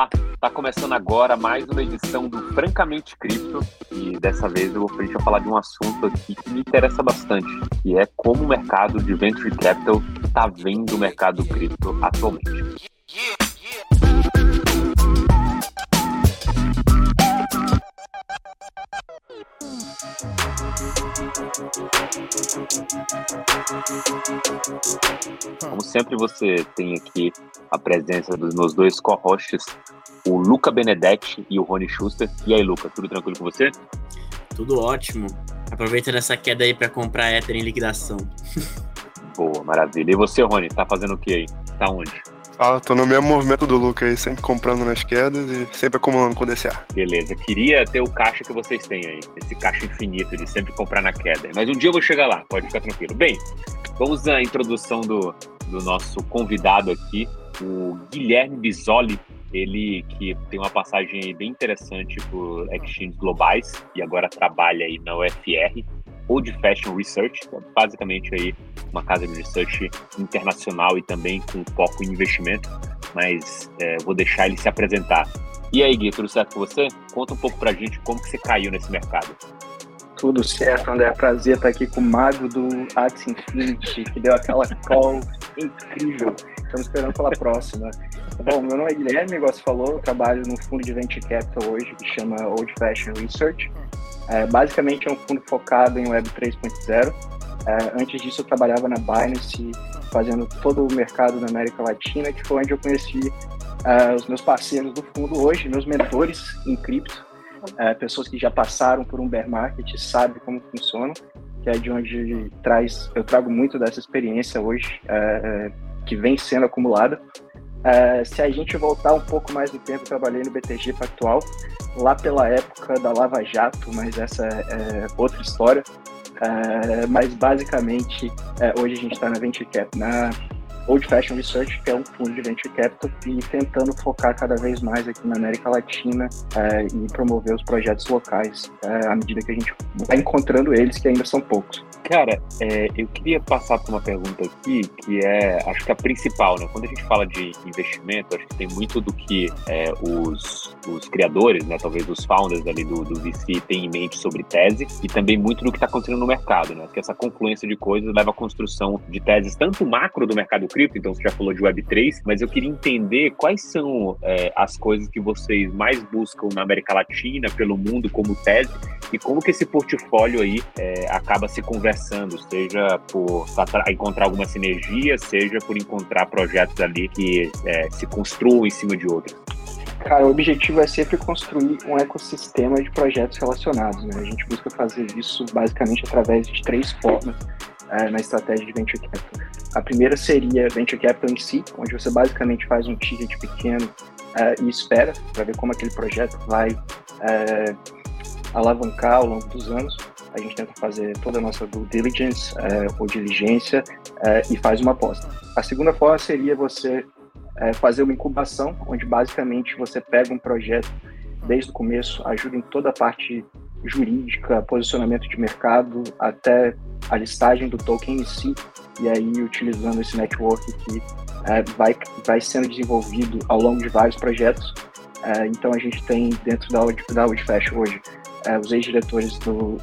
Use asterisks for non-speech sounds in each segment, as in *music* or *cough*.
Olá, está começando agora mais uma edição do Francamente Cripto e dessa vez eu vou a gente falar de um assunto aqui que me interessa bastante, que é como o mercado de venture capital está vendo o mercado cripto atualmente. Como sempre, você tem aqui a presença dos meus dois co-hosts, o Luca Benedetti e o Rony Schuster. E aí, Luca, tudo tranquilo com você? Tudo ótimo. Aproveitando essa queda aí para comprar Ether em liquidação. Boa, maravilha. E você, Rony, tá fazendo o que aí? Tá onde? Ah, tô no mesmo movimento do Luca aí, sempre comprando nas quedas e sempre acumulando com DCA. Beleza, queria ter o caixa que vocês têm aí, esse caixa infinito de sempre comprar na queda. Mas um dia eu vou chegar lá, pode ficar tranquilo. Bem, vamos à introdução do, do nosso convidado aqui, o Guilherme Bisoli, ele que tem uma passagem bem interessante por exchanges globais e agora trabalha aí na UFR, Old Fashion Research, que é basicamente aí uma casa de research internacional e também com foco em investimento, mas é, vou deixar ele se apresentar. E aí, Gui, tudo certo com você? Conta um pouco pra gente como que você caiu nesse mercado. Tudo certo, André. Prazer estar aqui com o mago do Axie Infinity, que deu aquela *laughs* call incrível. Estamos esperando pela próxima. Bom, meu nome é Guilherme, igual falou, eu trabalho no fundo de Venture Capital hoje, que chama Old Fashion Research. É, basicamente é um fundo focado em Web 3.0. É, antes disso, eu trabalhava na Binance, fazendo todo o mercado da América Latina, que foi onde eu conheci é, os meus parceiros do fundo hoje, meus mentores em cripto, é, pessoas que já passaram por um bear market, sabem como funciona, que é de onde traz, eu trago muito dessa experiência hoje, é, que vem sendo acumulada. Uh, se a gente voltar um pouco mais no tempo, eu trabalhei no BTG Pactual, lá pela época da Lava Jato, mas essa é, outra história. Uh, mas basicamente, uh, hoje a gente está na Venture Cap, na Old Fashion Research, que é um fundo de venture capital, e tentando focar cada vez mais aqui na América Latina e promover os projetos locais à medida que a gente vai encontrando eles, que ainda são poucos. Cara, é, eu queria passar por uma pergunta aqui, que é, acho que a principal, né? Quando a gente fala de investimento, acho que tem muito do que é, os, os criadores, né? Talvez os founders ali do, do VC têm em mente sobre tese e também muito do que está acontecendo no mercado, né? Que essa confluência de coisas leva à construção de teses tanto macro do mercado cripto, então você já falou de Web3, mas eu queria entender quais são é, as coisas que vocês mais buscam na América Latina, pelo mundo, como tese, e como que esse portfólio aí é, acaba se conversando seja por encontrar alguma sinergia, seja por encontrar projetos ali que é, se construam em cima de outros. Cara, o objetivo é sempre construir um ecossistema de projetos relacionados. Né? A gente busca fazer isso basicamente através de três formas é, na estratégia de Venture Capital. A primeira seria Venture Capital em si, onde você basicamente faz um ticket pequeno é, e espera para ver como aquele projeto vai é, alavancar ao longo dos anos a gente tenta fazer toda a nossa due diligence é, ou diligência é, e faz uma aposta. A segunda forma seria você é, fazer uma incubação, onde basicamente você pega um projeto desde o começo, ajuda em toda a parte jurídica, posicionamento de mercado, até a listagem do token em si, e aí utilizando esse network que é, vai, vai sendo desenvolvido ao longo de vários projetos. É, então a gente tem dentro da, da hoje é, os ex-diretores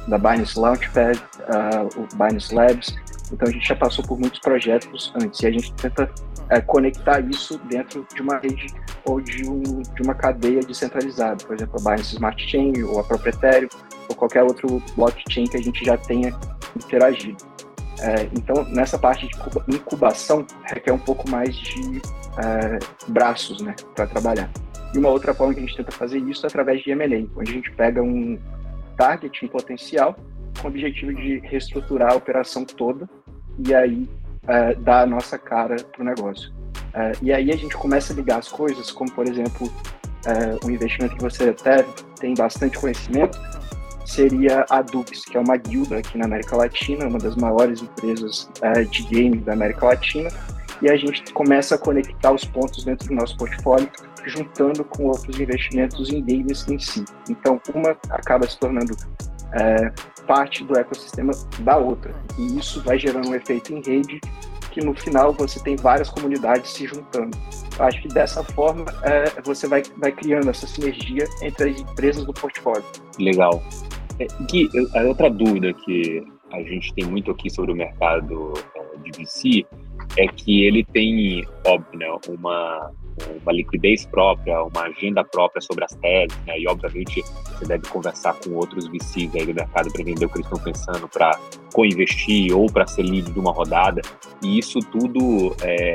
da Binance Launchpad, uh, o Binance Labs. Então a gente já passou por muitos projetos antes e a gente tenta é, conectar isso dentro de uma rede ou de, um, de uma cadeia descentralizada, por exemplo, a Binance Smart Chain ou a própria Ethereum ou qualquer outro blockchain que a gente já tenha interagido. É, então, nessa parte de incubação, requer um pouco mais de é, braços né, para trabalhar. E uma outra forma que a gente tenta fazer isso é através de M&A, onde a gente pega um target, um potencial, com o objetivo de reestruturar a operação toda e aí é, dar a nossa cara para o negócio. É, e aí a gente começa a ligar as coisas, como por exemplo, é, um investimento que você até tem bastante conhecimento, seria a Dux, que é uma guilda aqui na América Latina, uma das maiores empresas de games da América Latina, e a gente começa a conectar os pontos dentro do nosso portfólio juntando com outros investimentos em games em si. Então, uma acaba se tornando é, parte do ecossistema da outra. E isso vai gerando um efeito em rede que no final você tem várias comunidades se juntando. Eu acho que dessa forma é, você vai, vai criando essa sinergia entre as empresas do portfólio. Legal. É, Gui, a outra dúvida que a gente tem muito aqui sobre o mercado é, de VC é que ele tem, óbvio, né, uma, uma liquidez própria, uma agenda própria sobre as teses, né? E obviamente você deve conversar com outros VCs aí do mercado para entender o que eles estão pensando para co-investir ou para ser líder de uma rodada. E isso tudo, é,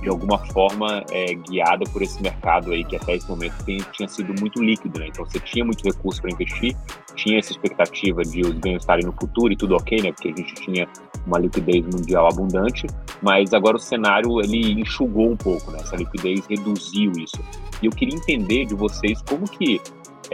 de alguma forma, é guiado por esse mercado aí que até esse momento tem, tinha sido muito líquido, né? Então você tinha muito recurso para investir, tinha essa expectativa de os ganhos estarem no futuro e tudo ok, né? Porque a gente tinha uma liquidez mundial abundante, mas agora o cenário ele enxugou um pouco, né? Essa liquidez reduziu isso. E eu queria entender de vocês como que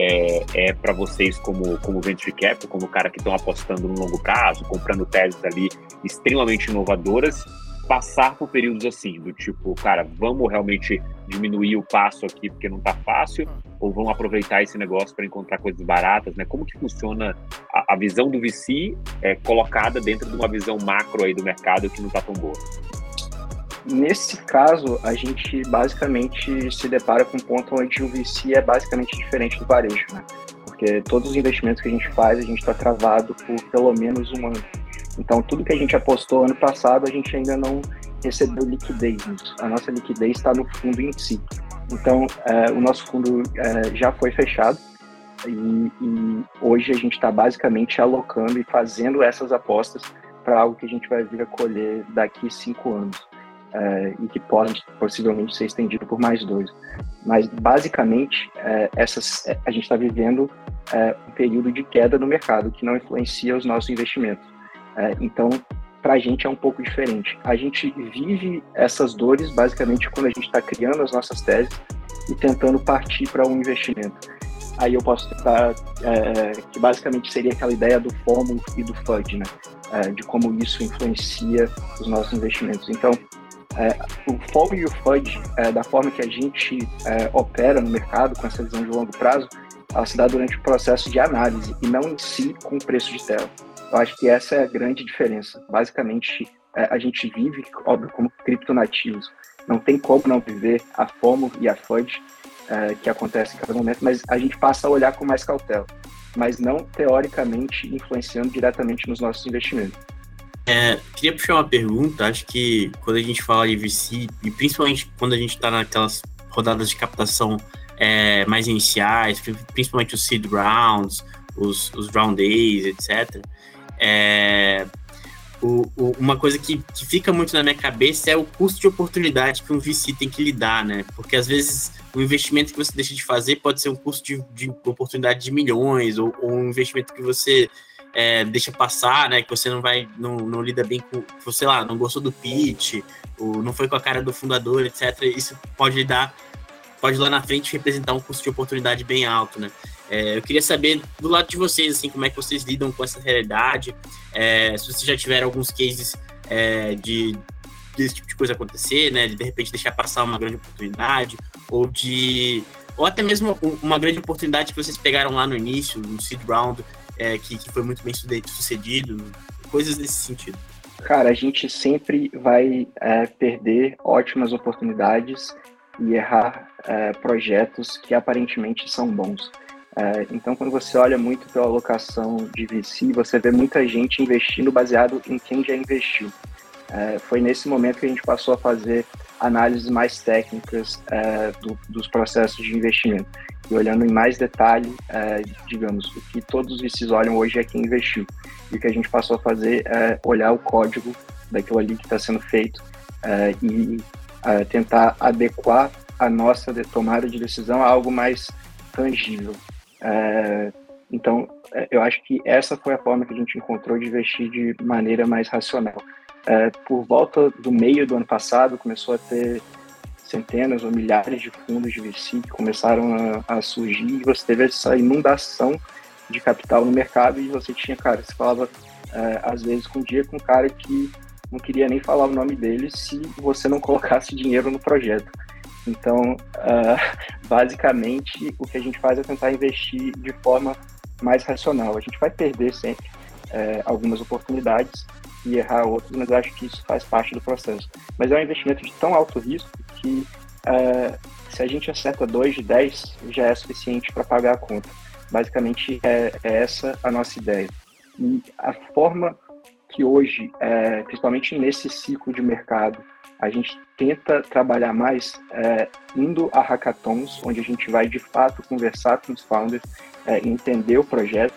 é, é para vocês como, como venture capital, como cara que estão apostando no longo prazo, comprando teses ali extremamente inovadoras, passar por períodos assim, do tipo, cara, vamos realmente diminuir o passo aqui porque não tá fácil, ou vamos aproveitar esse negócio para encontrar coisas baratas, né? Como que funciona a, a visão do VC é, colocada dentro de uma visão macro aí do mercado que não tá tão boa? Nesse caso, a gente basicamente se depara com um ponto onde o VC é basicamente diferente do varejo, né? Porque todos os investimentos que a gente faz, a gente está travado por pelo menos um ano. Então, tudo que a gente apostou ano passado, a gente ainda não recebeu liquidez. A nossa liquidez está no fundo em si. Então, é, o nosso fundo é, já foi fechado e, e hoje a gente está basicamente alocando e fazendo essas apostas para algo que a gente vai vir a colher daqui cinco anos é, e que pode possivelmente ser estendido por mais dois. Mas, basicamente, é, essas, é, a gente está vivendo é, um período de queda no mercado que não influencia os nossos investimentos. É, então, para a gente é um pouco diferente. A gente vive essas dores basicamente quando a gente está criando as nossas teses e tentando partir para um investimento. Aí eu posso tentar, é, que basicamente seria aquela ideia do FOMO e do FUD, né? É, de como isso influencia os nossos investimentos. Então, é, o FOMO e o FUD, é, da forma que a gente é, opera no mercado, com essa visão de longo prazo, ela se dá durante o processo de análise e não em si com o preço de tela. Eu acho que essa é a grande diferença. Basicamente, é, a gente vive, óbvio, como criptonativos. Não tem como não viver a FOMO e a FUD é, que acontece em cada momento, mas a gente passa a olhar com mais cautela, mas não teoricamente influenciando diretamente nos nossos investimentos. É, queria puxar uma pergunta. Acho que quando a gente fala de VC, e principalmente quando a gente está naquelas rodadas de captação é, mais iniciais, principalmente os seed rounds, os, os round days, etc. É, o, o, uma coisa que, que fica muito na minha cabeça é o custo de oportunidade que um VC tem que lidar, né? Porque às vezes o investimento que você deixa de fazer pode ser um custo de, de oportunidade de milhões, ou, ou, um investimento que você é, deixa passar, né? Que você não vai, não, não lida bem com, sei lá, não gostou do pitch, ou não foi com a cara do fundador, etc. Isso pode dar, pode lá na frente representar um custo de oportunidade bem alto, né? É, eu queria saber do lado de vocês, assim, como é que vocês lidam com essa realidade, é, se vocês já tiveram alguns cases é, de desse tipo de coisa acontecer, né, de de repente deixar passar uma grande oportunidade, ou de ou até mesmo uma grande oportunidade que vocês pegaram lá no início, no seed round, é, que, que foi muito bem sucedido, coisas nesse sentido. Cara, a gente sempre vai é, perder ótimas oportunidades e errar é, projetos que aparentemente são bons. É, então, quando você olha muito pela alocação de VC, você vê muita gente investindo baseado em quem já investiu. É, foi nesse momento que a gente passou a fazer análises mais técnicas é, do, dos processos de investimento e olhando em mais detalhe, é, digamos, o que todos os VCs olham hoje é quem investiu. E o que a gente passou a fazer é olhar o código daquilo ali que está sendo feito é, e é, tentar adequar a nossa tomada de decisão a algo mais tangível. É, então, é, eu acho que essa foi a forma que a gente encontrou de investir de maneira mais racional. É, por volta do meio do ano passado, começou a ter centenas ou milhares de fundos de VC que começaram a, a, surgir e você teve essa inundação de capital no mercado e você tinha, cara, você falava é, às vezes com um dia com um cara que não queria nem falar o nome dele se você não *laughs* colocasse dinheiro no projeto. Então, uh, basicamente, o que a gente faz é tentar investir de forma mais racional. A gente vai perder sempre uh, algumas oportunidades e errar outras, mas eu acho que isso faz parte do processo. Mas é um investimento de tão alto risco que é, se a gente acerta 2 de 10, já é suficiente para pagar a conta. Basicamente, é, é, essa a nossa ideia. E a forma que hoje, é, principalmente nesse ciclo de mercado, a gente tenta trabalhar mais é, indo a hackathons, onde a gente vai de fato conversar com os founders, é, entender o projeto,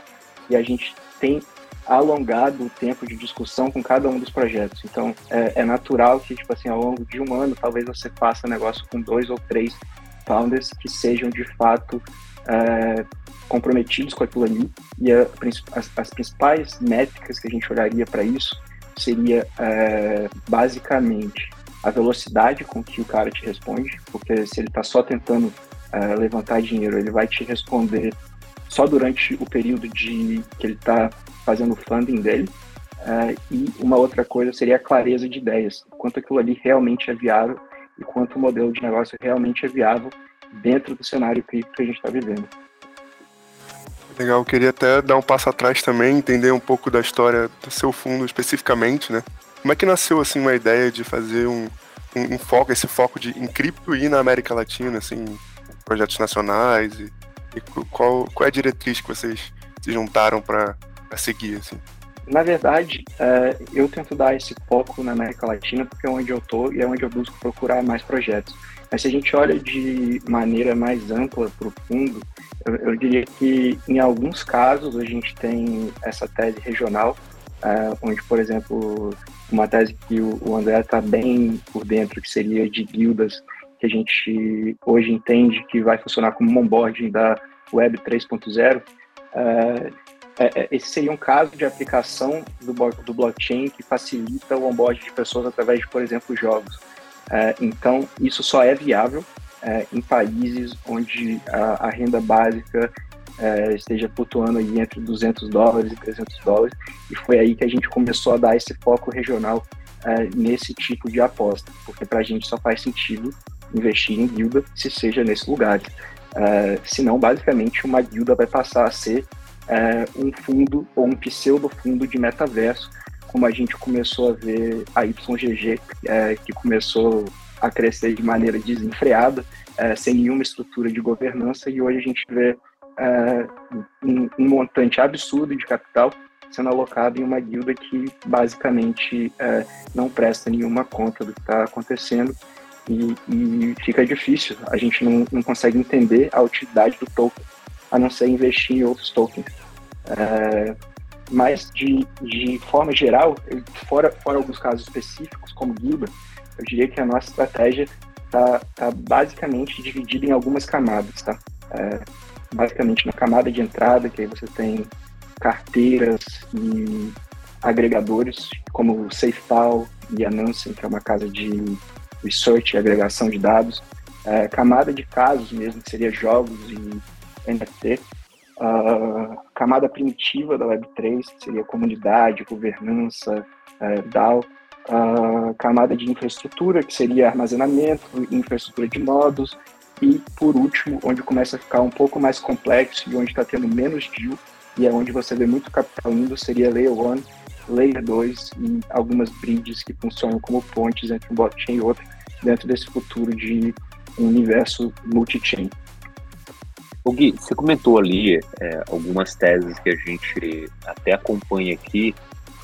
e a gente tem alongado o tempo de discussão com cada um dos projetos. Então, é, é, natural que, tipo assim, ao longo de um ano, talvez você faça negócio com dois ou três founders que sejam, de fato, é, comprometidos com aquilo ali. E a, as, as, principais métricas que a gente olharia para isso seria, é, basicamente, a velocidade com que o cara te responde, porque se ele está só tentando é, levantar dinheiro, ele vai te responder só durante o período de que ele está fazendo o funding dele. Uh, e uma outra coisa seria a clareza de ideias, quanto aquilo ali realmente é viável e quanto o modelo de negócio realmente é viável dentro do cenário cripto que a gente está vivendo. Legal, queria até dar um passo atrás também, entender um pouco da história do seu fundo especificamente, né? Como é que nasceu assim uma ideia de fazer um, um, um foco, esse foco de em cripto e na América Latina, assim, projetos nacionais e, e qual, qual é a diretriz que vocês se juntaram para a seguir, assim? Na verdade, é, eu tento dar esse foco na América Latina porque é onde eu tô e é onde eu busco procurar mais projetos. Mas se a gente olha de maneira mais ampla para o eu, eu, diria que em alguns casos a gente tem essa tese regional, é, onde, por exemplo, uma tese que o, o André está bem por dentro, que seria de guildas, que a gente hoje entende que vai funcionar como um onboarding da Web 3.0. É, é, é, esse seria um caso de aplicação do, do blockchain que facilita o onboard de pessoas através de, por exemplo, jogos. É, então, isso só é viável é, em países onde a, a renda básica é, esteja flutuando aí entre 200 dólares e 300 dólares, e foi aí que a gente começou a dar esse foco regional é, nesse tipo de aposta, porque para a gente só faz sentido investir em guilda se seja nesse lugar. senão, basicamente, uma guilda vai passar a ser é, um fundo ou um pseudo fundo de metaverso, como a gente começou a ver a YGG, é, que começou a crescer de maneira desenfreada, é, sem nenhuma estrutura de governança, e hoje a gente vê é, um, um, montante absurdo de capital sendo alocado em uma guilda que basicamente é, não presta nenhuma conta do que está acontecendo e, e, fica difícil, a gente não, não consegue entender a utilidade do token a não ser investir em outros tokens. É, mas, de, de forma geral, fora, fora alguns casos específicos, como Guilda, eu diria que a nossa estratégia está tá basicamente dividida em algumas camadas, tá? É, basicamente na camada de entrada, que aí você tem carteiras e agregadores, como o SafePal e a Nansen, que é uma casa de research e agregação de dados. É, camada de casos mesmo, que seria jogos e NFT. A camada primitiva da Web3 seria comunidade, governança, é, DAO. A camada de infraestrutura, que seria armazenamento, infraestrutura de nodos. E, por último, onde começa a ficar um pouco mais complexo e onde está tendo menos deal, e é onde você vê muito capital indo, seria Layer 1, Layer 2 e algumas bridges que funcionam como pontes entre um blockchain e outro, dentro desse futuro de um universo multi-chain. O Gui, você comentou ali é, algumas teses que a gente até acompanha aqui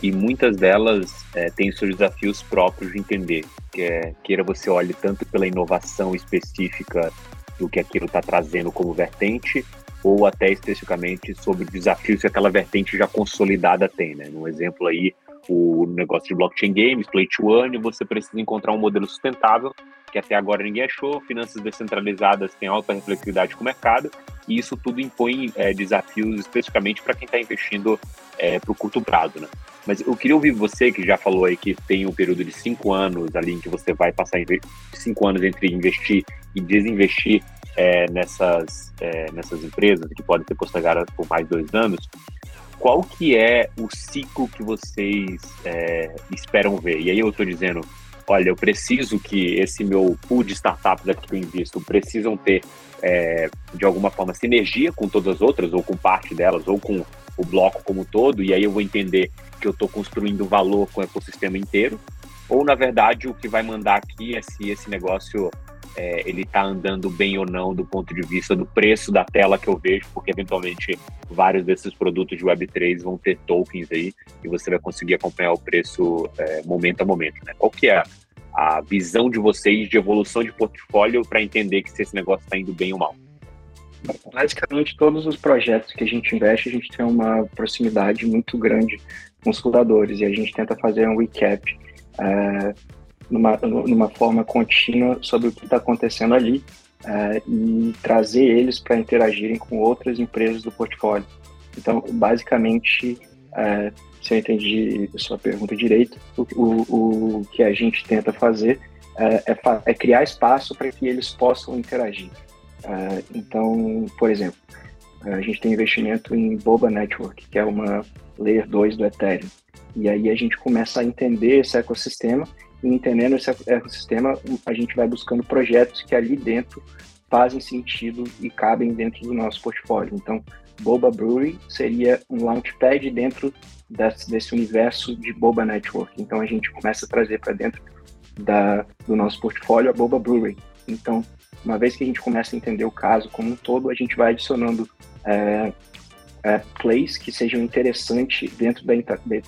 e muitas delas é, têm seus desafios próprios de entender. Que é, queira você olhe tanto pela inovação específica do que aquilo está trazendo como vertente, ou até especificamente sobre desafios que aquela vertente já consolidada tem. Né? Um exemplo aí, o negócio de blockchain games, play to earn, você precisa encontrar um modelo sustentável que até agora ninguém achou, finanças descentralizadas têm alta reflexividade com o mercado, e isso tudo impõe é, desafios especificamente para quem está investindo é, para o curto prazo. Né? Mas eu queria ouvir você, que já falou aí que tem um período de cinco anos ali em que você vai passar cinco anos entre investir e desinvestir é, nessas, é, nessas empresas, que podem ser postergadas por mais dois anos. Qual que é o ciclo que vocês é, esperam ver? E aí eu estou dizendo olha, eu preciso que esse meu pool de startups aqui que eu invisto precisam ter, é, de alguma forma, sinergia com todas as outras, ou com parte delas, ou com o bloco como um todo, e aí eu vou entender que eu estou construindo valor com o ecossistema inteiro, ou, na verdade, o que vai mandar aqui é se esse negócio é, ele está andando bem ou não do ponto de vista do preço da tela que eu vejo, porque eventualmente vários desses produtos de Web3 vão ter tokens aí e você vai conseguir acompanhar o preço é, momento a momento. Né? Qual que é a visão de vocês de evolução de portfólio para entender que se esse negócio está indo bem ou mal? Basicamente, todos os projetos que a gente investe, a gente tem uma proximidade muito grande com os fundadores e a gente tenta fazer um recap é, numa, numa forma contínua sobre o que está acontecendo ali é, e trazer eles para interagirem com outras empresas do portfólio. Então, basicamente, é, se eu entendi sua pergunta direito, o, o, o que a gente tenta fazer é, é, é criar espaço para que eles possam interagir. Uh, então, por exemplo, a gente tem investimento em Boba Network, que é uma Layer 2 do Ethereum. E aí a gente começa a entender esse ecossistema, e entendendo esse ecossistema, a gente vai buscando projetos que ali dentro fazem sentido e cabem dentro do nosso portfólio. Então, Boba Brewery seria um launchpad dentro desse, desse universo de Boba Network. Então, a gente começa a trazer para dentro da, do nosso portfólio a Boba Brewery. Então, uma vez que a gente começa a entender o caso como um todo, a gente vai adicionando é, é, plays que sejam interessantes dentro, da,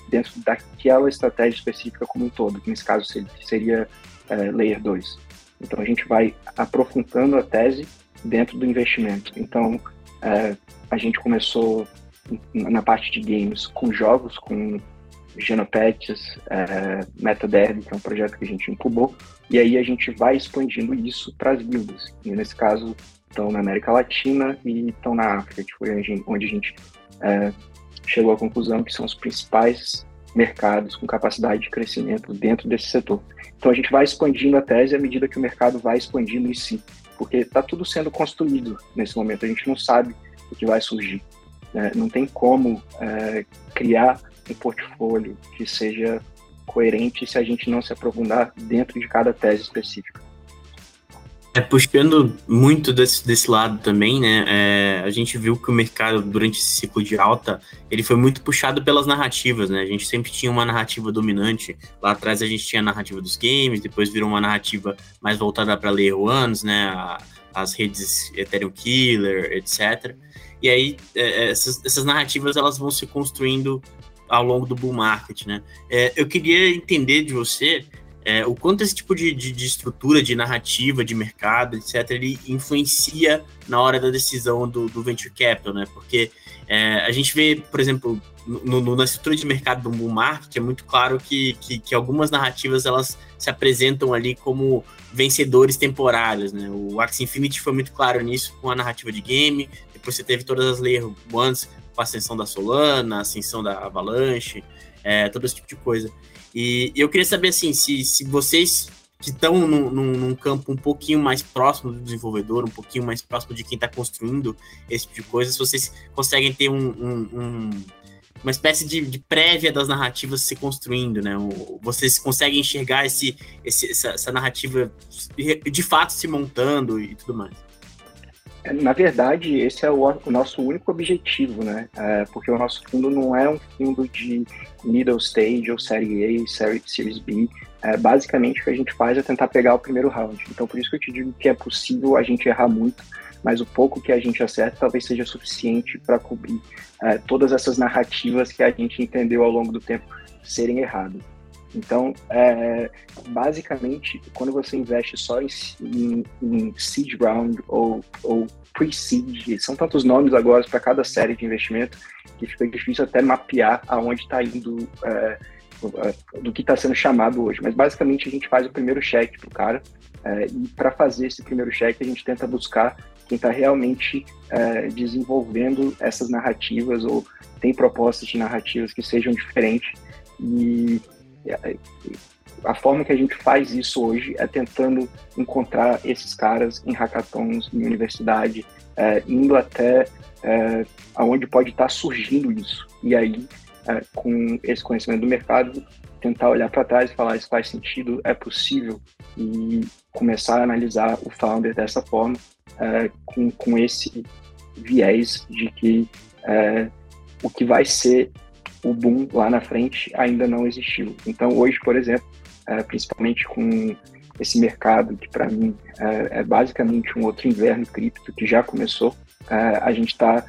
dentro daquela estratégia específica como um todo, que nesse caso seria é, Layer 2. Então a gente vai aprofundando a tese dentro do investimento. Então é, a gente começou na parte de games com jogos, com Genopets, é, MetaDerby, que é um projeto que a gente incubou, e aí a gente vai expandindo isso para as guildas. E nesse caso, estão na América Latina e estão na África, que foi onde a gente é, chegou à conclusão que são os principais mercados com capacidade de crescimento dentro desse setor. Então a gente vai expandindo a tese à medida que o mercado vai expandindo em si, porque está tudo sendo construído nesse momento, a gente não sabe o que vai surgir. Né? Não tem como é, criar um portfólio que seja coerente se a gente não se aprofundar dentro de cada tese específica. É, puxando muito desse, desse lado também, né? É, a gente viu que o mercado, durante esse ciclo de alta, ele foi muito puxado pelas narrativas, né? A gente sempre tinha uma narrativa dominante. Lá atrás a gente tinha a narrativa dos games, depois virou uma narrativa mais voltada para layer ones, né? A, as redes Ethereum Killer, etc. E aí, é, essas, essas narrativas elas vão se construindo ao longo do bull market, né? É, eu queria entender de você é, o quanto esse tipo de, de, de, estrutura, de narrativa, de mercado, etc., ele influencia na hora da decisão do, do venture capital, né? Porque é, a gente vê, por exemplo, no, no, na estrutura de mercado do bull market, é muito claro que, que, que, algumas narrativas elas se apresentam ali como vencedores temporários, né? O Axie Infinity foi muito claro nisso com a narrativa de game, você teve todas as Layer Ones com a ascensão da Solana, a ascensão da Avalanche, é, todo esse tipo de coisa. E eu queria saber, assim, se, se vocês que estão num, num, campo um pouquinho mais próximo do desenvolvedor, um pouquinho mais próximo de quem está construindo esse tipo de coisa, se vocês conseguem ter um, um, um uma espécie de, de, prévia das narrativas se construindo, né? Vocês conseguem enxergar esse, esse essa, essa narrativa de fato se montando e tudo mais? Na verdade, esse é o, o nosso único objetivo, né? É, porque o nosso fundo não é um fundo de middle stage ou série A, série, series B. É, basicamente, o que a gente faz é tentar pegar o primeiro round. Então, por isso que eu te digo que é possível a gente errar muito, mas o pouco que a gente acerta talvez seja suficiente para cobrir é, todas essas narrativas que a gente entendeu ao longo do tempo serem erradas. Então, é, basicamente, quando você investe só em, em, em seed round ou, ou pre-seed, são tantos nomes agora para cada série de investimento que fica difícil até mapear aonde está indo é, do que está sendo chamado hoje. Mas basicamente a gente faz o primeiro cheque para o cara é, e para fazer esse primeiro cheque a gente tenta buscar quem está realmente é, desenvolvendo essas narrativas ou tem propostas de narrativas que sejam diferentes e a forma que a gente faz isso hoje é tentando encontrar esses caras em hackathons, em universidade, é, indo até é, aonde pode estar surgindo isso. E aí, é, com esse conhecimento do mercado, tentar olhar para trás e falar: isso faz sentido, é possível, e começar a analisar o founder dessa forma, é, com, com esse viés de que é, o que vai ser o boom lá na frente ainda não existiu. Então, hoje, por exemplo, é, principalmente com esse mercado que para mim é, é, basicamente um outro inverno cripto que já começou. É, a gente está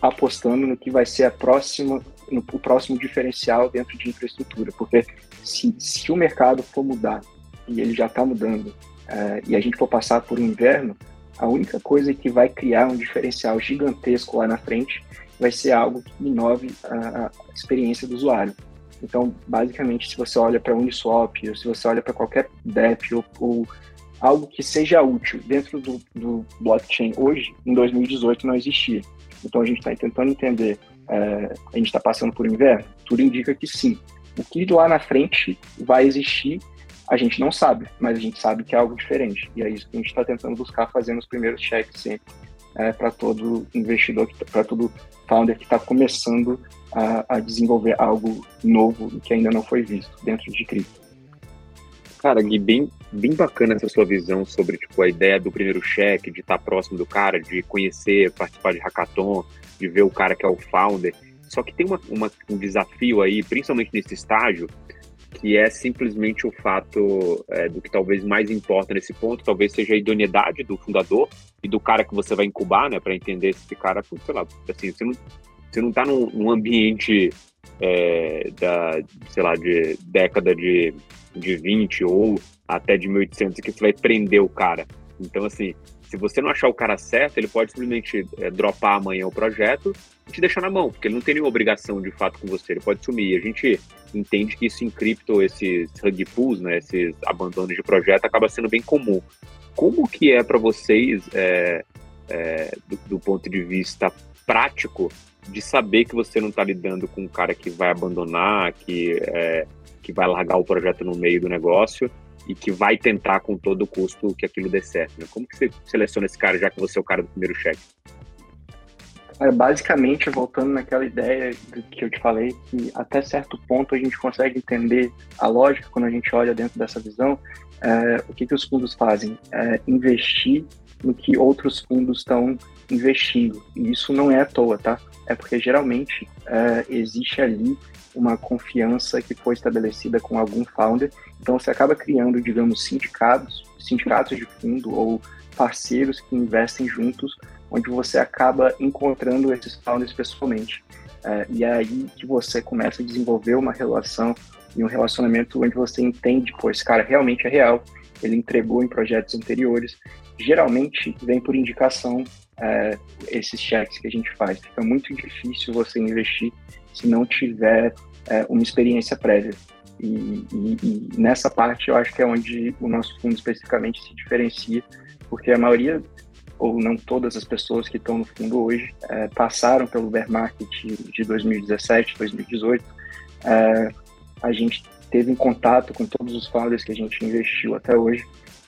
apostando no que vai ser a próxima, no, o próximo diferencial dentro de infraestrutura, porque se, se o mercado for mudar e ele já está mudando é, e a gente for passar por um inverno, a única coisa que vai criar um diferencial gigantesco lá na frente vai ser algo que inove a, a experiência do usuário. Então, basicamente, se você olha para Uniswap, ou se você olha para qualquer DEP, ou, ou, algo que seja útil dentro do, do, blockchain hoje, em 2018 não existia. Então, a gente está tentando entender, é, a gente está passando por inverno? Tudo indica que sim. O que lá na frente vai existir, a gente não sabe, mas a gente sabe que é algo diferente. E é isso que a gente está tentando buscar fazendo os primeiros checks sempre é, para todo investidor, para todo founder que está começando a, a, desenvolver algo novo que ainda não foi visto dentro de cripto. Cara, Gui, bem, bem bacana essa sua visão sobre tipo, a ideia do primeiro cheque, de estar próximo do cara, de conhecer, participar de hackathon, de ver o cara que é o founder. Só que tem uma, uma, um desafio aí, principalmente nesse estágio, que é simplesmente o fato é, do que talvez mais importa nesse ponto, talvez seja a idoneidade do fundador e do cara que você vai incubar, né, para entender se esse cara, sei lá, assim, você não, você não tá num, num ambiente é, da, sei lá, de década de, de 20 ou até de 1800 que você vai prender o cara. Então, assim, se você não achar o cara certo, ele pode simplesmente é, dropar amanhã o projeto e te deixar na mão, porque ele não tem nenhuma obrigação de fato com você, ele pode sumir. E a gente entende que isso em cripto, esses rug pulls, né, esses abandonos de projeto, acaba sendo bem comum. Como que é para vocês, é, é, do, do, ponto de vista prático, de saber que você não está lidando com um cara que vai abandonar, que, é, que vai largar o projeto no meio do negócio e que vai tentar com todo o custo que aquilo dê certo. Né? Como que você seleciona esse cara, já que você é o cara do primeiro cheque? É, basicamente, voltando naquela ideia que eu te falei, que até certo ponto a gente consegue entender a lógica quando a gente olha dentro dessa visão, é, o que, que os fundos fazem? É investir no que outros fundos estão investindo. E isso não é à toa, tá? É porque geralmente é, existe ali uma confiança que foi estabelecida com algum founder. Então você acaba criando, digamos, sindicatos, sindicatos de fundo ou parceiros que investem juntos, onde você acaba encontrando esses founders pessoalmente. É, e é aí que você começa a desenvolver uma relação e um relacionamento onde você entende, pô, esse cara realmente é real, ele entregou em projetos anteriores. Geralmente vem por indicação é, esses cheques que a gente faz. Fica muito difícil você investir se não tiver é, uma experiência prévia. E, e, e, nessa parte eu acho que é onde o nosso fundo especificamente se diferencia, porque a maioria, ou não todas as pessoas que estão no fundo hoje, é, passaram pelo bear market de 2017, 2018. É, a gente teve em contato com todos os founders que a gente investiu até hoje.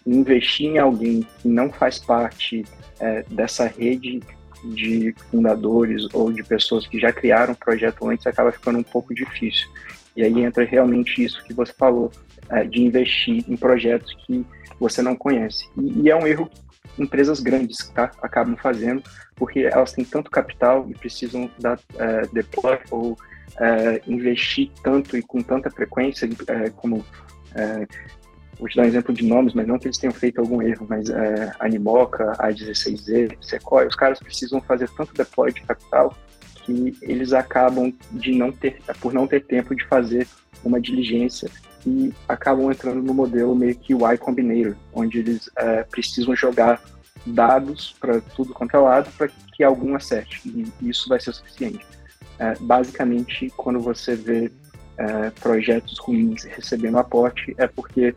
investir em alguém que não faz parte é, dessa rede de fundadores ou de pessoas que já criaram o projeto antes acaba ficando um pouco difícil. E aí entra realmente isso que você falou, é, de investir em projetos que você não conhece. E, e é um erro que empresas grandes tá, acabam fazendo, porque elas têm tanto capital e precisam dar é, deploy ou é, investir tanto e com tanta frequência como vou te dar um exemplo de nomes, mas não que eles tenham feito algum erro, mas é, Animoca, A16Z, Sequoia, os caras precisam fazer tanto deploy de capital que eles acabam de não ter, por não ter tempo de fazer uma diligência e acabam entrando no modelo meio que Y Combinator, onde eles é, precisam jogar dados para tudo quanto é lado para que algum acerte, e isso vai ser o suficiente. É, basicamente, quando você vê é, projetos ruins recebendo aporte, é porque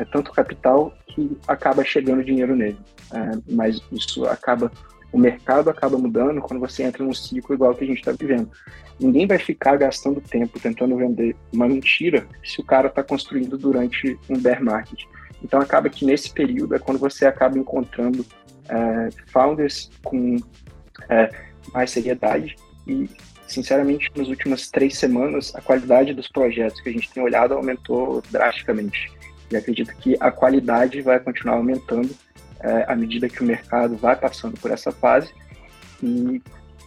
é tanto capital que acaba chegando dinheiro nele. É, mas isso acaba, o mercado acaba mudando quando você entra num ciclo igual que a gente está vivendo. Ninguém vai ficar gastando tempo tentando vender uma mentira se o cara está construindo durante um bear market. Então acaba que nesse período é quando você acaba encontrando é, founders com é, mais seriedade e sinceramente nas últimas três semanas a qualidade dos projetos que a gente tem olhado aumentou drasticamente. E acredito que a qualidade vai continuar aumentando é, à medida que o mercado vai passando por essa fase. E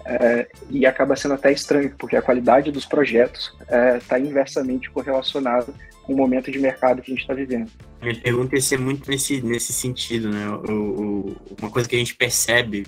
é, e acaba sendo até estranho, porque a qualidade dos projetos está é, inversamente correlacionada com o momento de mercado que a gente está vivendo. Minha pergunta ia ser muito nesse, nesse sentido, né? O, o, uma coisa que a gente percebe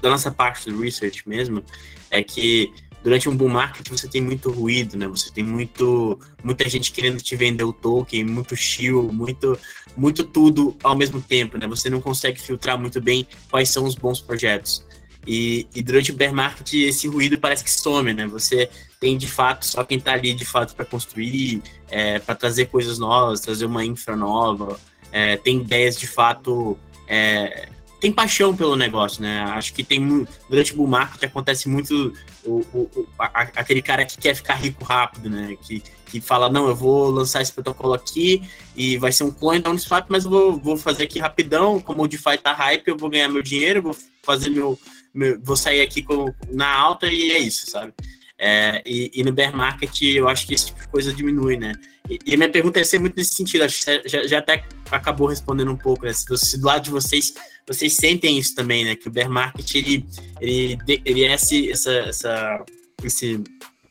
da nossa parte do research mesmo é que durante um bull market você tem muito ruído, né? Você tem muito muita gente querendo te vender o token, muito shield, muito muito tudo ao mesmo tempo, né? Você não consegue filtrar muito bem quais são os bons projetos. E, e durante o bear market esse ruído parece que some, né? Você tem de fato só quem está ali de fato para construir, é, para trazer coisas novas, trazer uma infra nova, é, tem ideias de fato é, tem paixão pelo negócio, né? Acho que tem durante o bull market acontece muito o, o, a, aquele cara que quer ficar rico rápido, né? Que, que fala, não, eu vou lançar esse protocolo aqui e vai ser um clone da Uniswap, mas eu vou, vou fazer aqui rapidão, como o DeFi tá hype, eu vou ganhar meu dinheiro, vou fazer meu, meu vou sair aqui com, na alta e é isso, sabe? É, e, e, no bear market eu acho que esse tipo de coisa diminui, né? E, e minha pergunta é ser muito nesse sentido, acho que já, já até acabou respondendo um pouco, né? Se do lado de vocês vocês sentem isso também, né? Que o bear market ele, ele, ele é esse, essa, essa, esse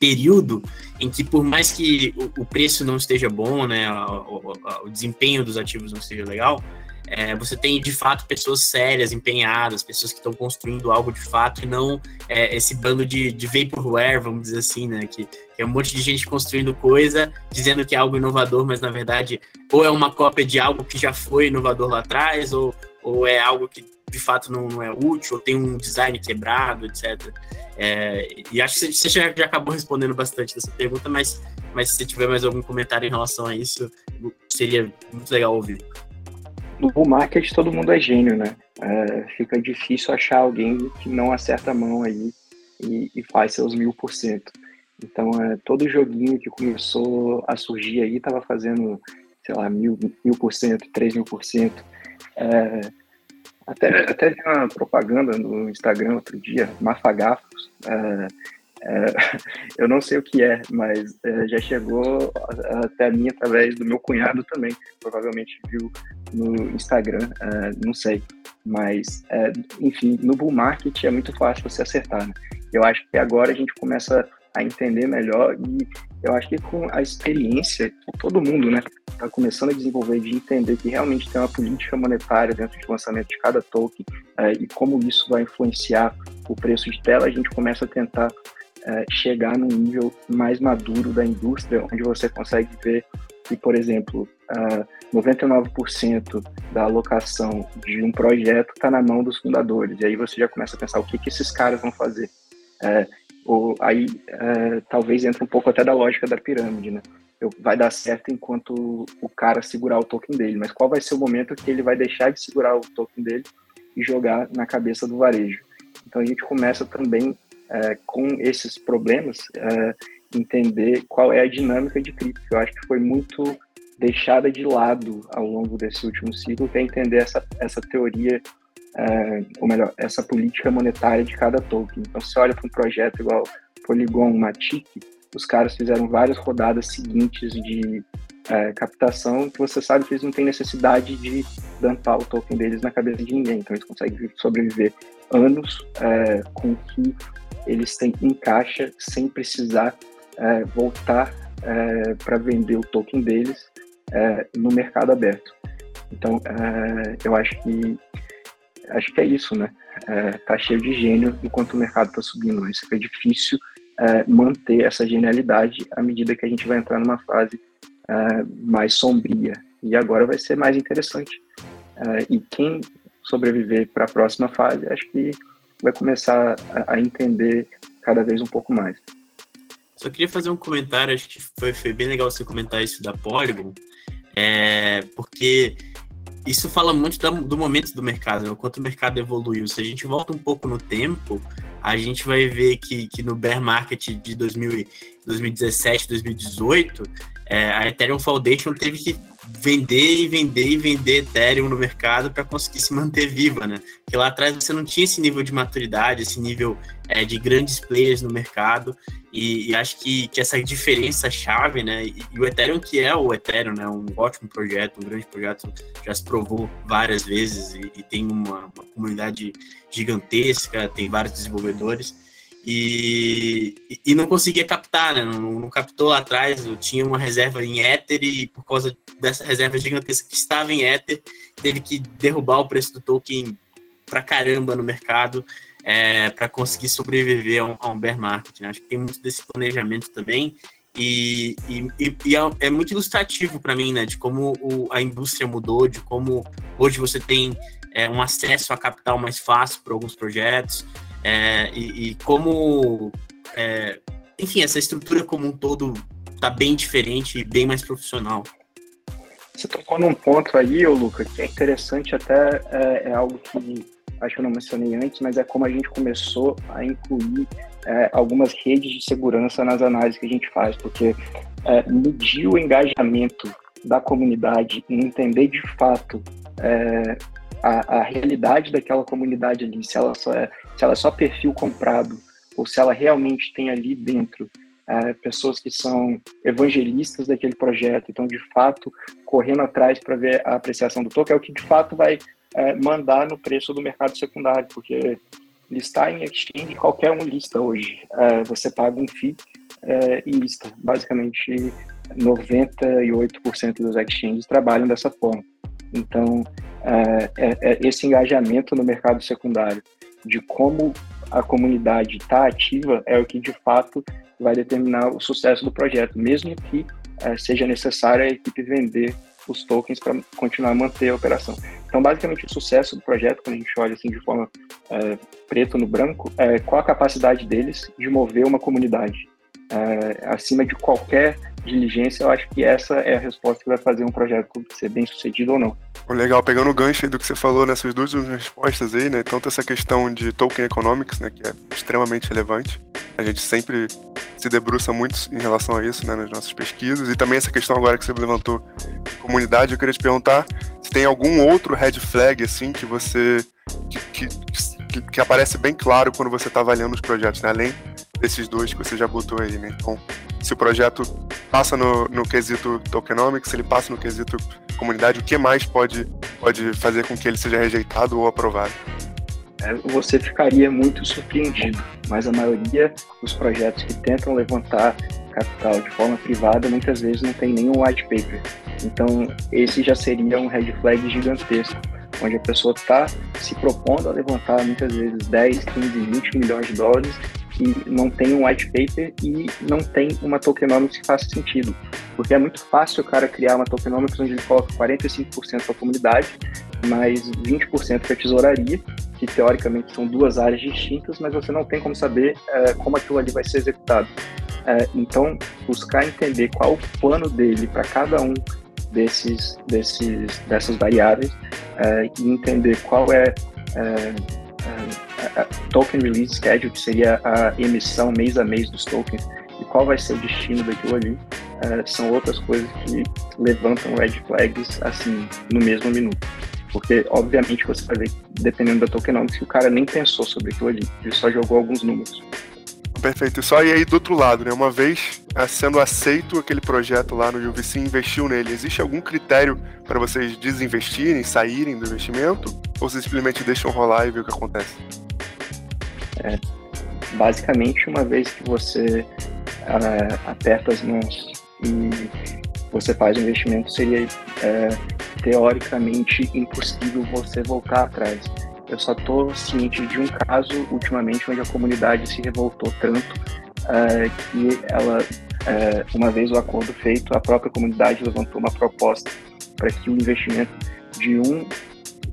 período em que por mais que o, o preço não esteja bom, né, o, o, o, desempenho dos ativos não esteja legal, é, você tem de fato pessoas sérias, empenhadas, pessoas que estão construindo algo de fato e não é, esse bando de, de vaporware, vamos dizer assim, né, que, é um monte de gente construindo coisa, dizendo que é algo inovador, mas na verdade ou é uma cópia de algo que já foi inovador lá atrás, ou, ou é algo que de fato não, não é útil, ou tem um design quebrado, etc. É, e acho que você já, já, acabou respondendo bastante dessa pergunta, mas, mas se tiver mais algum comentário em relação a isso, seria muito legal ouvir. No market todo mundo é gênio, né? É, fica difícil achar alguém que não acerta a mão aí e, e faz seus mil por cento. Então, é, todo joguinho que começou a surgir aí estava fazendo, sei lá, mil, mil por cento, três mil por cento. É, até, até vi uma propaganda no Instagram outro dia, Mafagafos. É, é, *laughs* eu não sei o que é, mas é, já chegou até mim através do meu cunhado também. Provavelmente viu no Instagram, é, não sei. Mas, é, enfim, no bull market é muito fácil você acertar. Né? Eu acho que agora a gente começa a entender melhor e eu acho que com a experiência que todo mundo, né, está começando a desenvolver de entender que realmente tem uma política monetária dentro do lançamento de cada token é, e como isso vai influenciar o preço de tela, a gente começa a tentar é, chegar num nível mais maduro da indústria, onde você consegue ver que, por exemplo, uh, 99% da alocação de um projeto está na mão dos fundadores. E aí você já começa a pensar o que, que esses caras vão fazer. É, ou aí é, talvez entre um pouco até da lógica da pirâmide, né? Eu, vai dar certo enquanto o cara segurar o token dele, mas qual vai ser o momento que ele vai deixar de segurar o token dele e jogar na cabeça do varejo? Então a gente começa também é, com esses problemas é, entender qual é a dinâmica de cripto. Eu acho que foi muito deixada de lado ao longo desse último ciclo, que é entender essa, essa teoria é, ou melhor, essa política monetária de cada token. Então, se olha para um projeto igual Polygon, Matic, os caras fizeram várias rodadas seguintes de é, captação que você sabe que eles não têm necessidade de dampar o token deles na cabeça de ninguém. Então, eles conseguem sobreviver anos é, com que eles têm em caixa sem precisar é, voltar é, para vender o token deles é, no mercado aberto. Então, é, eu acho que acho que é isso, né? É, tá cheio de gênio enquanto o mercado está subindo. Isso fica difícil é, manter essa genialidade à medida que a gente vai entrar numa fase é, mais sombria. E agora vai ser mais interessante. É, e quem sobreviver para a próxima fase, acho que vai começar a, a, entender cada vez um pouco mais. Só queria fazer um comentário, acho que foi, foi bem legal você comentar isso da Polygon, é, porque isso fala muito do momento do mercado, né? o quanto o mercado evoluiu. Se a gente volta um pouco no tempo, a gente vai ver que, que no bear market de 2000, 2017, 2018, é, a Ethereum Foundation teve que vender e vender e vender Ethereum no mercado para conseguir se manter viva, né? Porque lá atrás você não tinha esse nível de maturidade, esse nível é, de grandes players no mercado, e, e, acho que, que essa diferença chave, né? E, e, o Ethereum, que é o Ethereum, né? Um ótimo projeto, um grande projeto, já se provou várias vezes e, e tem uma, uma, comunidade gigantesca, tem vários desenvolvedores. E, e não conseguia captar, né? Não, não, captou lá atrás. Eu tinha uma reserva em Ether e por causa dessa reserva gigantesca que estava em Ether, teve que derrubar o preço do token pra caramba no mercado é, para conseguir sobreviver a um, a um bear market. Né? Acho que tem muito desse planejamento também. E, e, e é, é, muito ilustrativo para mim, né, de como o, a indústria mudou, de como hoje você tem é, um acesso a capital mais fácil para alguns projetos, é, e, e, como, é, enfim, essa estrutura como um todo está bem diferente e bem mais profissional. Você tocou num ponto aí, ô Luca, que é interessante, até é, é, algo que acho que eu não mencionei antes, mas é como a gente começou a incluir é, algumas redes de segurança nas análises que a gente faz, porque é, medir o engajamento da comunidade entender de fato é, a, a, realidade daquela comunidade ali, se ela, só é, se ela é só perfil comprado, ou se ela realmente tem ali dentro é, pessoas que são evangelistas daquele projeto, então de fato correndo atrás para ver a apreciação do token, é o que de fato vai é, mandar no preço do mercado secundário, porque listar em exchange qualquer um lista hoje. É, você paga um FII é, e lista. Basicamente, 98% dos exchanges trabalham dessa forma. Então, é, é, é, esse engajamento no mercado secundário, de como a comunidade está ativa, é o que de fato vai determinar o sucesso do projeto, mesmo que é, seja necessário a equipe vender os tokens para continuar a manter a operação. Então, basicamente, o sucesso do projeto, quando a gente olha assim de forma é, preto no branco, é qual a capacidade deles de mover uma comunidade. É, acima de qualquer diligência, eu acho que essa é a resposta que vai fazer um projeto ser bem sucedido ou não. Legal, pegando o gancho do que você falou nessas duas respostas aí, né? Tanto essa questão de token economics, né, que é extremamente relevante. A gente sempre se debruça muito em relação a isso, né, nas nossas pesquisas. E também essa questão agora que você levantou de comunidade, eu queria te perguntar se tem algum outro red flag, assim, que você... que, que, que aparece bem claro quando você está avaliando os projetos, né? Além desses dois que você já botou aí, né? Então, se o projeto passa no, no quesito tokenomics, se ele passa no quesito comunidade, o que mais pode, pode fazer com que ele seja rejeitado ou aprovado? É, você ficaria muito surpreendido, mas a maioria dos projetos que tentam levantar capital de forma privada muitas vezes não tem nenhum white paper. Então, esse já seria um red flag gigantesco, onde a pessoa está se propondo a levantar muitas vezes 10, 15, 20 milhões de dólares que não tem um white paper e não tem uma tokenomics que faça sentido. Porque é muito fácil o cara criar uma tokenomics onde ele coloca 45% para a comunidade, mais 20% para a tesouraria, que teoricamente são duas áreas distintas, mas você não tem como saber é, como aquilo ali vai ser executado. É, então, buscar entender qual o plano dele para cada um desses, desses, dessas variáveis é, e entender qual é a, token release schedule, que seria a emissão mês a mês dos tokens, e qual vai ser o destino daquilo ali, uh, são outras coisas que levantam red flags assim no mesmo minuto. Porque, obviamente, você vai ver, dependendo da tokenomics, que o cara nem pensou sobre aquilo ali, ele só jogou alguns números. Perfeito. E só aí do outro lado, né? Uma vez eh, sendo aceito aquele projeto lá no UVC, investiu nele, existe algum critério para vocês desinvestirem, saírem do investimento? Ou vocês simplesmente deixam rolar e ver o que acontece? É, basicamente, uma vez que você uh, aperta as mãos e você faz o investimento, seria uh, teoricamente impossível você voltar atrás. Eu só estou ciente de um caso ultimamente onde a comunidade se revoltou tanto uh, que ela, uma vez o acordo feito, a própria comunidade levantou uma proposta para que o investimento de um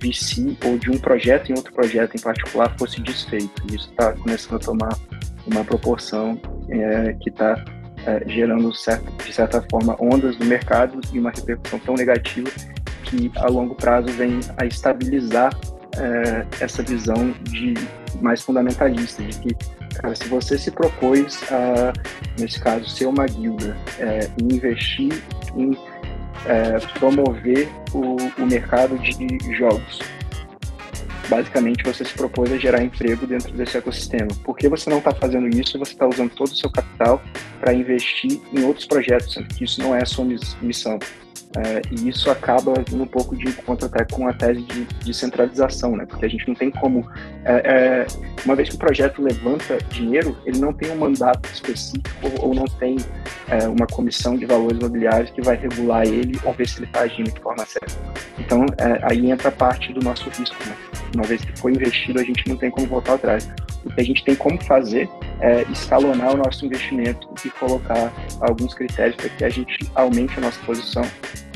VC ou de um projeto em outro projeto em particular fosse desfeito. Isso está começando a tomar uma proporção é, que está é, gerando, certo, de certa forma, ondas no mercado e uma repercussão tão negativa que, a longo prazo, vem a estabilizar é, essa visão de mais fundamentalista, de que, cara, se você se propôs a, nesse caso, ser uma guilda é, e investir em é, promover o, o mercado de jogos. Basicamente, você se propôs a gerar emprego dentro desse ecossistema. Por que você não está fazendo isso você está usando todo o seu capital para investir em outros projetos, sendo que isso não é a sua missão? É, e isso acaba indo um pouco de encontro até com a tese de, de centralização, né? Porque a gente não tem como. É, é, uma vez que o projeto levanta dinheiro, ele não tem um mandato específico ou não tem é, uma comissão de valores imobiliários que vai regular ele ou ver se ele está agindo de forma certa. Então, é, aí entra parte do nosso risco, né? Uma vez que foi investido, a gente não tem como voltar atrás. O que a gente tem como fazer é escalonar o nosso investimento e colocar alguns critérios para que a gente aumente a nossa posição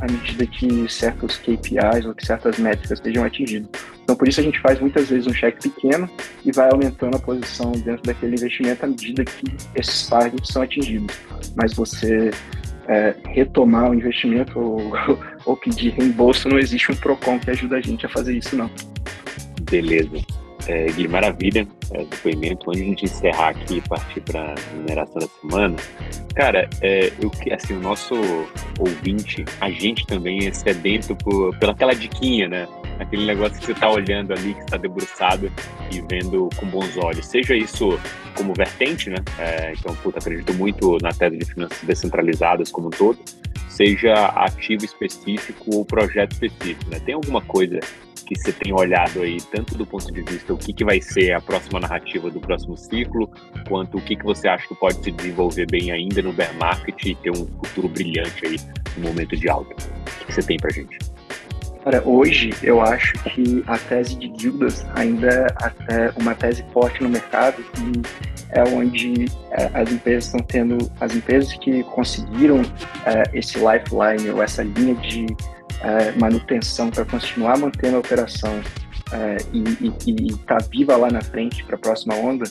à medida que certos KPIs ou que certas métricas sejam atingidas. Então, por isso a gente faz muitas vezes um cheque pequeno e vai aumentando a posição dentro daquele investimento à medida que esses targets são atingidos. Mas você é, retomar o investimento ou, *laughs* ou pedir reembolso, não existe um PROCON que ajuda a gente a fazer isso, não. Beleza. É, Gui, maravilha é, depoimento. Antes de a gente encerrar aqui e partir para a mineração da semana, cara, é, eu, assim, o nosso ouvinte, a gente também é sedento por, pela aquela diquinha, né? Aquele negócio que você está olhando ali, que está debruçado e vendo com bons olhos. Seja isso como vertente, né? É, então, puta, acredito muito na tese de finanças descentralizadas como um todo, seja ativo específico ou projeto específico, né? Tem alguma coisa que você tem olhado aí, tanto do ponto de vista o que, que vai ser a próxima narrativa do próximo ciclo, quanto o que, que você acha que pode se desenvolver bem ainda no bear market e ter um futuro brilhante aí no momento de alta? O que, que você tem pra gente? Cara, hoje eu acho que a tese de guildas ainda é uma tese forte no mercado e é onde é, as empresas estão tendo, as empresas que conseguiram é, esse lifeline ou essa linha de é, manutenção para continuar mantendo a operação é, e estar tá viva lá na frente para a próxima onda,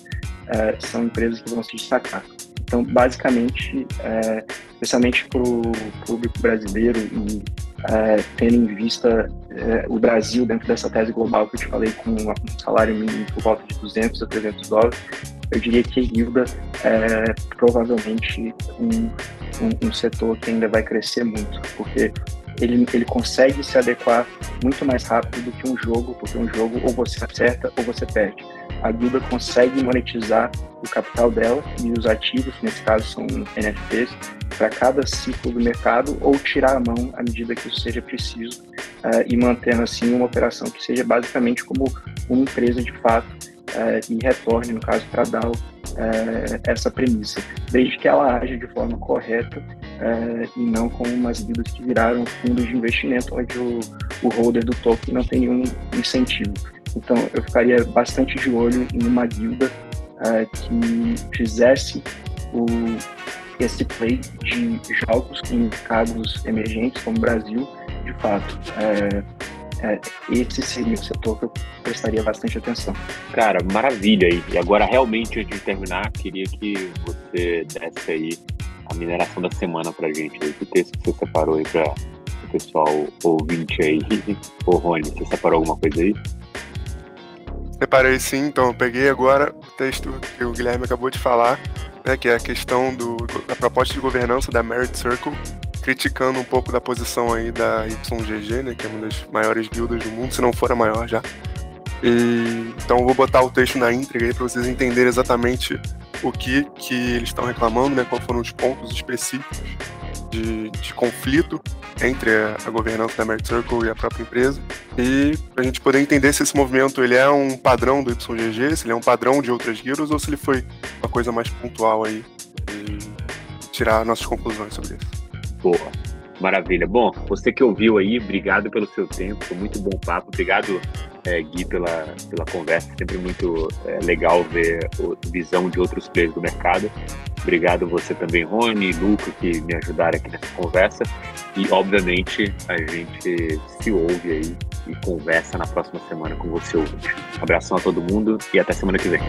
é, são empresas que vão se destacar. Então, basicamente, especialmente para o público brasileiro e é, tendo em vista é, o Brasil dentro dessa tese global que eu te falei, com um salário mínimo por volta de 200 a 300 dólares, eu diria que a Guilda é provavelmente um, um, um setor que ainda vai crescer muito, porque ele, ele consegue se adequar muito mais rápido do que um jogo, porque um jogo ou você acerta ou você perde. A guilda consegue monetizar o capital dela e os ativos, nesse caso são NFTs, para cada ciclo do mercado ou tirar a mão à medida que isso seja preciso uh, e mantendo assim uma operação que seja basicamente como uma empresa de fato uh, e retorne, no caso, para dar uh, essa premissa, desde que ela haja de forma correta é, e não como umas guildas que viraram fundos de investimento, onde o, o holder do token não tem nenhum incentivo. Então, eu ficaria bastante de olho em uma guilda é, que fizesse o, esse play de jogos em mercados emergentes, como o Brasil, de fato. É, esse seria o setor que eu prestaria bastante atenção. Cara, maravilha aí. E agora, realmente, antes de terminar, queria que você desse aí a mineração da semana pra gente. O texto que você separou aí pra o pessoal ouvinte aí. *laughs* Ô Rony, você separou alguma coisa aí? Separei sim, então eu peguei agora o texto que o Guilherme acabou de falar, né, que é a questão do, da proposta de governança da Merit Circle, criticando um pouco da posição aí da YGG, né, que é uma das maiores guildas do mundo, se não for a maior já. E, então eu vou botar o texto na íntegra aí para vocês entenderem exatamente o que, que eles estão reclamando, né, quais foram os pontos específicos de, de conflito entre a, a, governança da Merit Circle e a própria empresa, e a gente poder entender se esse movimento ele é um padrão do YGG, se ele é um padrão de outras guildas, ou se ele foi uma coisa mais pontual aí, e tirar nossas conclusões sobre isso. Boa. Maravilha. Bom, você que ouviu aí, obrigado pelo seu tempo, foi muito bom papo. Obrigado, é, Gui, pela, pela conversa. Sempre muito é, legal ver a visão de outros players do mercado. Obrigado você também, Rony e Luca, que me ajudaram aqui nessa conversa. E, obviamente, a gente se ouve aí e conversa na próxima semana com você. Um abração a todo mundo e até semana que vem.